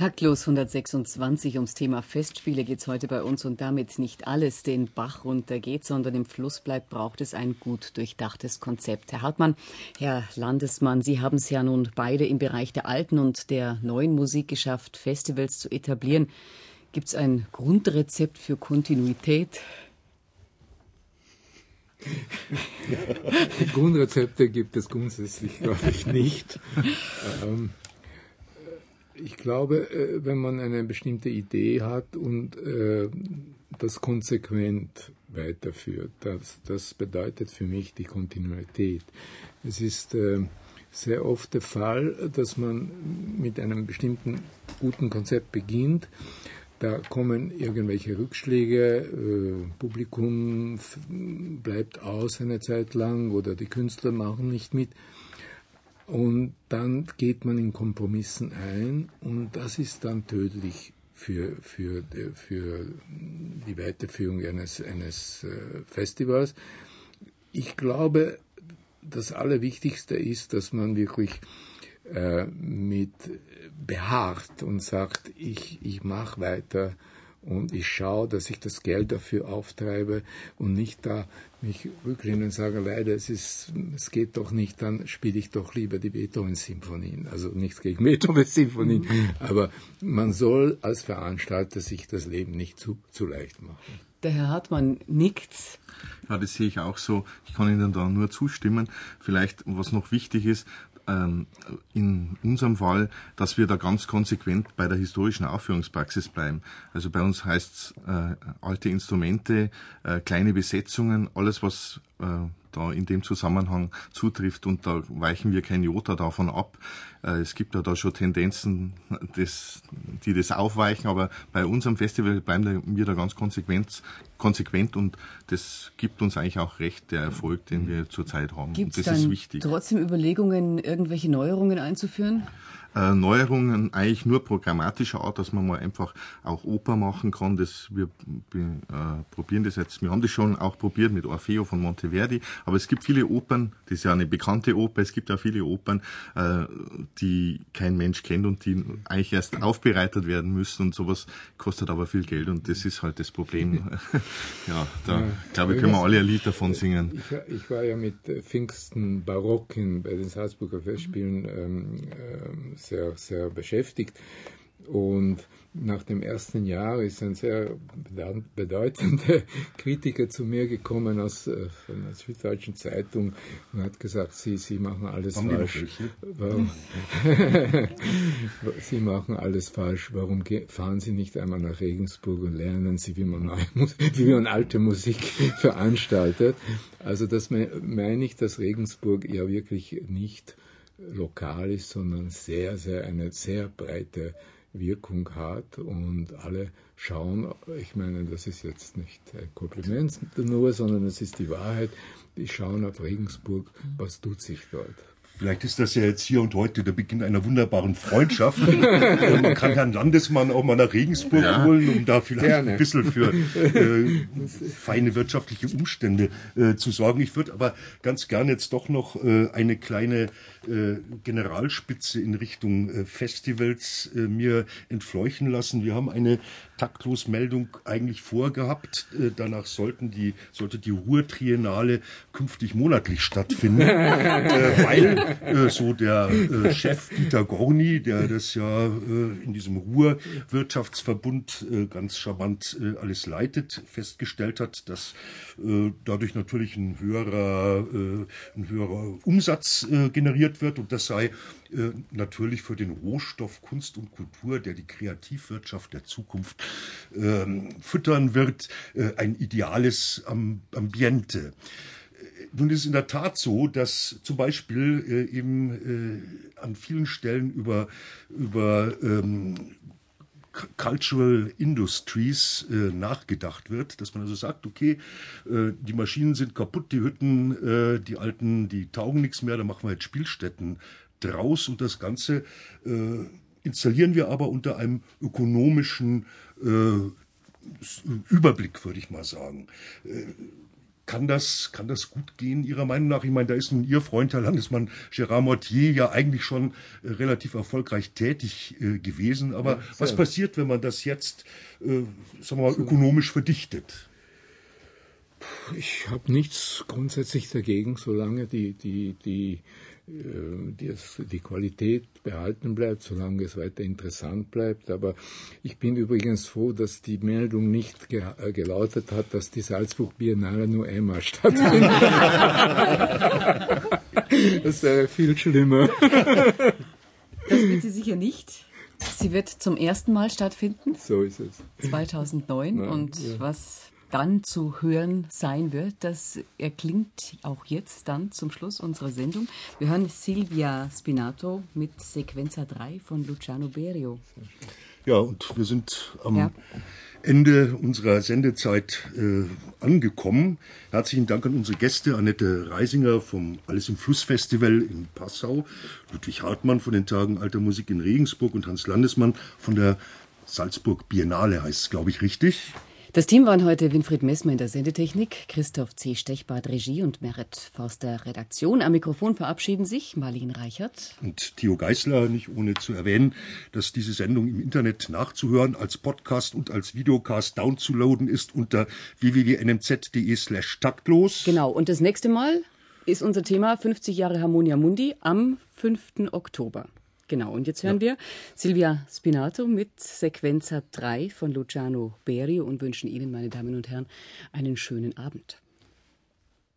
Taktlos 126 ums Thema Festspiele geht es heute bei uns und damit nicht alles den Bach runter geht, sondern im Fluss bleibt, braucht es ein gut durchdachtes Konzept. Herr Hartmann, Herr Landesmann, Sie haben es ja nun beide im Bereich der alten und der neuen Musik geschafft, Festivals zu etablieren. Gibt es ein Grundrezept für Kontinuität? Grundrezepte gibt es grundsätzlich, glaube ich, nicht. Ähm, ich glaube, äh, wenn man eine bestimmte Idee hat und äh, das konsequent weiterführt, das, das bedeutet für mich die Kontinuität. Es ist äh, sehr oft der Fall, dass man mit einem bestimmten guten Konzept beginnt. Da kommen irgendwelche Rückschläge, Publikum bleibt aus eine Zeit lang oder die Künstler machen nicht mit. Und dann geht man in Kompromissen ein und das ist dann tödlich für, für, für die Weiterführung eines, eines äh, Festivals. Ich glaube, das Allerwichtigste ist, dass man wirklich äh, mit beharrt und sagt, ich, ich mache weiter und ich schaue, dass ich das Geld dafür auftreibe und nicht da mich rücklehne und sage, leider, es ist, es geht doch nicht, dann spiele ich doch lieber die Beethoven-Symphonien. Also nichts gegen Beethoven-Symphonien, aber man soll als Veranstalter sich das Leben nicht zu, zu leicht machen. Der Herr Hartmann nickt. Ja, das sehe ich auch so. Ich kann Ihnen da nur zustimmen. Vielleicht, was noch wichtig ist, in unserem Fall, dass wir da ganz konsequent bei der historischen Aufführungspraxis bleiben. Also bei uns heißt es äh, alte Instrumente, äh, kleine Besetzungen, alles was äh, da in dem Zusammenhang zutrifft und da weichen wir kein Jota davon ab. Äh, es gibt ja da schon Tendenzen, das, die das aufweichen, aber bei unserem Festival bleiben wir da ganz konsequent, konsequent und das gibt uns eigentlich auch recht, der Erfolg, den wir zurzeit haben. Gibt es dann trotzdem Überlegungen, irgendwelche Neuerungen einzuführen? Äh, Neuerungen eigentlich nur programmatischer Art, dass man mal einfach auch Oper machen kann. Das, wir äh, probieren das jetzt. Wir haben das schon auch probiert mit Orfeo von Monteverdi, aber es gibt viele Opern, das ist ja eine bekannte Oper, es gibt auch viele Opern, äh, die kein Mensch kennt und die eigentlich erst aufbereitet werden müssen und sowas kostet aber viel Geld und das ist halt das Problem. ja, da ja, glaube ich, können wir alle ein Lied davon singen. Ich, ich war ja mit Pfingsten Barock in, bei den Salzburger Festspielen ähm, ähm, sehr, sehr beschäftigt. Und nach dem ersten Jahr ist ein sehr bedeutender Kritiker zu mir gekommen aus äh, einer Süddeutschen Zeitung und hat gesagt, Sie, Sie machen alles Haben falsch. Warum? Sie machen alles falsch. Warum fahren Sie nicht einmal nach Regensburg und lernen Sie, wie man, neue, wie man alte Musik veranstaltet? Also das meine ich, dass Regensburg ja wirklich nicht lokal ist, sondern sehr, sehr eine sehr breite Wirkung hat und alle schauen, ich meine, das ist jetzt nicht ein Kompliment nur, sondern es ist die Wahrheit, die schauen auf Regensburg, was tut sich dort. Vielleicht ist das ja jetzt hier und heute der Beginn einer wunderbaren Freundschaft. Man kann Herrn Landesmann auch mal nach Regensburg ja. holen, um da vielleicht Gerne. ein bisschen für äh, feine wirtschaftliche Umstände äh, zu sorgen. Ich würde aber ganz gerne jetzt doch noch äh, eine kleine äh, Generalspitze in Richtung äh, Festivals äh, mir entfleuchen lassen. Wir haben eine Taktlosmeldung eigentlich vorgehabt. Äh, danach sollten die, sollte die Ruhrtriennale künftig monatlich stattfinden, äh, weil äh, so der äh, Chef Dieter Gorni, der das ja äh, in diesem Ruhrwirtschaftsverbund äh, ganz charmant alles leitet, festgestellt hat, dass dadurch natürlich ein höherer, ein höherer Umsatz generiert wird und das sei natürlich für den Rohstoff Kunst und Kultur, der die Kreativwirtschaft der Zukunft ähm, füttern wird, ein ideales Ambiente. Äh, nun ist es in der Tat so, dass zum Beispiel äh, eben äh, an vielen Stellen über, über ähm, Cultural Industries äh, nachgedacht wird, dass man also sagt, okay, äh, die Maschinen sind kaputt, die Hütten, äh, die alten, die taugen nichts mehr, da machen wir jetzt Spielstätten draus und das Ganze äh, installieren wir aber unter einem ökonomischen äh, Überblick, würde ich mal sagen. Kann das, kann das gut gehen, Ihrer Meinung nach? Ich meine, da ist nun Ihr Freund, Herr Landesmann Gérard Mortier, ja eigentlich schon äh, relativ erfolgreich tätig äh, gewesen. Aber ja, was passiert, wenn man das jetzt, äh, sagen wir mal, ökonomisch verdichtet? Ich habe nichts grundsätzlich dagegen, solange die, die, die äh, die, die Qualität behalten bleibt, solange es weiter interessant bleibt. Aber ich bin übrigens froh, dass die Meldung nicht ge äh, gelautet hat, dass die Salzburg Biennale nur einmal stattfindet. das wäre viel schlimmer. Das wird sie sicher nicht. Sie wird zum ersten Mal stattfinden. So ist es. 2009. Nein, und ja. was dann zu hören sein wird. Das erklingt auch jetzt dann zum Schluss unserer Sendung. Wir hören Silvia Spinato mit Sequenza 3 von Luciano Berio. Ja, und wir sind am ja. Ende unserer Sendezeit äh, angekommen. Herzlichen Dank an unsere Gäste, Annette Reisinger vom Alles im Fluss Festival in Passau, Ludwig Hartmann von den Tagen Alter Musik in Regensburg und Hans Landesmann von der Salzburg Biennale heißt es, glaube ich, richtig. Das Team waren heute Winfried Messmer in der Sendetechnik, Christoph C. Stechbart Regie und Merit Forster Redaktion. Am Mikrofon verabschieden sich Marlene Reichert und Theo Geißler, nicht ohne zu erwähnen, dass diese Sendung im Internet nachzuhören, als Podcast und als Videocast downzuladen ist unter www.nmz.de slash taktlos. Genau, und das nächste Mal ist unser Thema 50 Jahre Harmonia Mundi am 5. Oktober. Genau, und jetzt hören ja. wir Silvia Spinato mit Sequenza 3 von Luciano Berio und wünschen Ihnen, meine Damen und Herren, einen schönen Abend.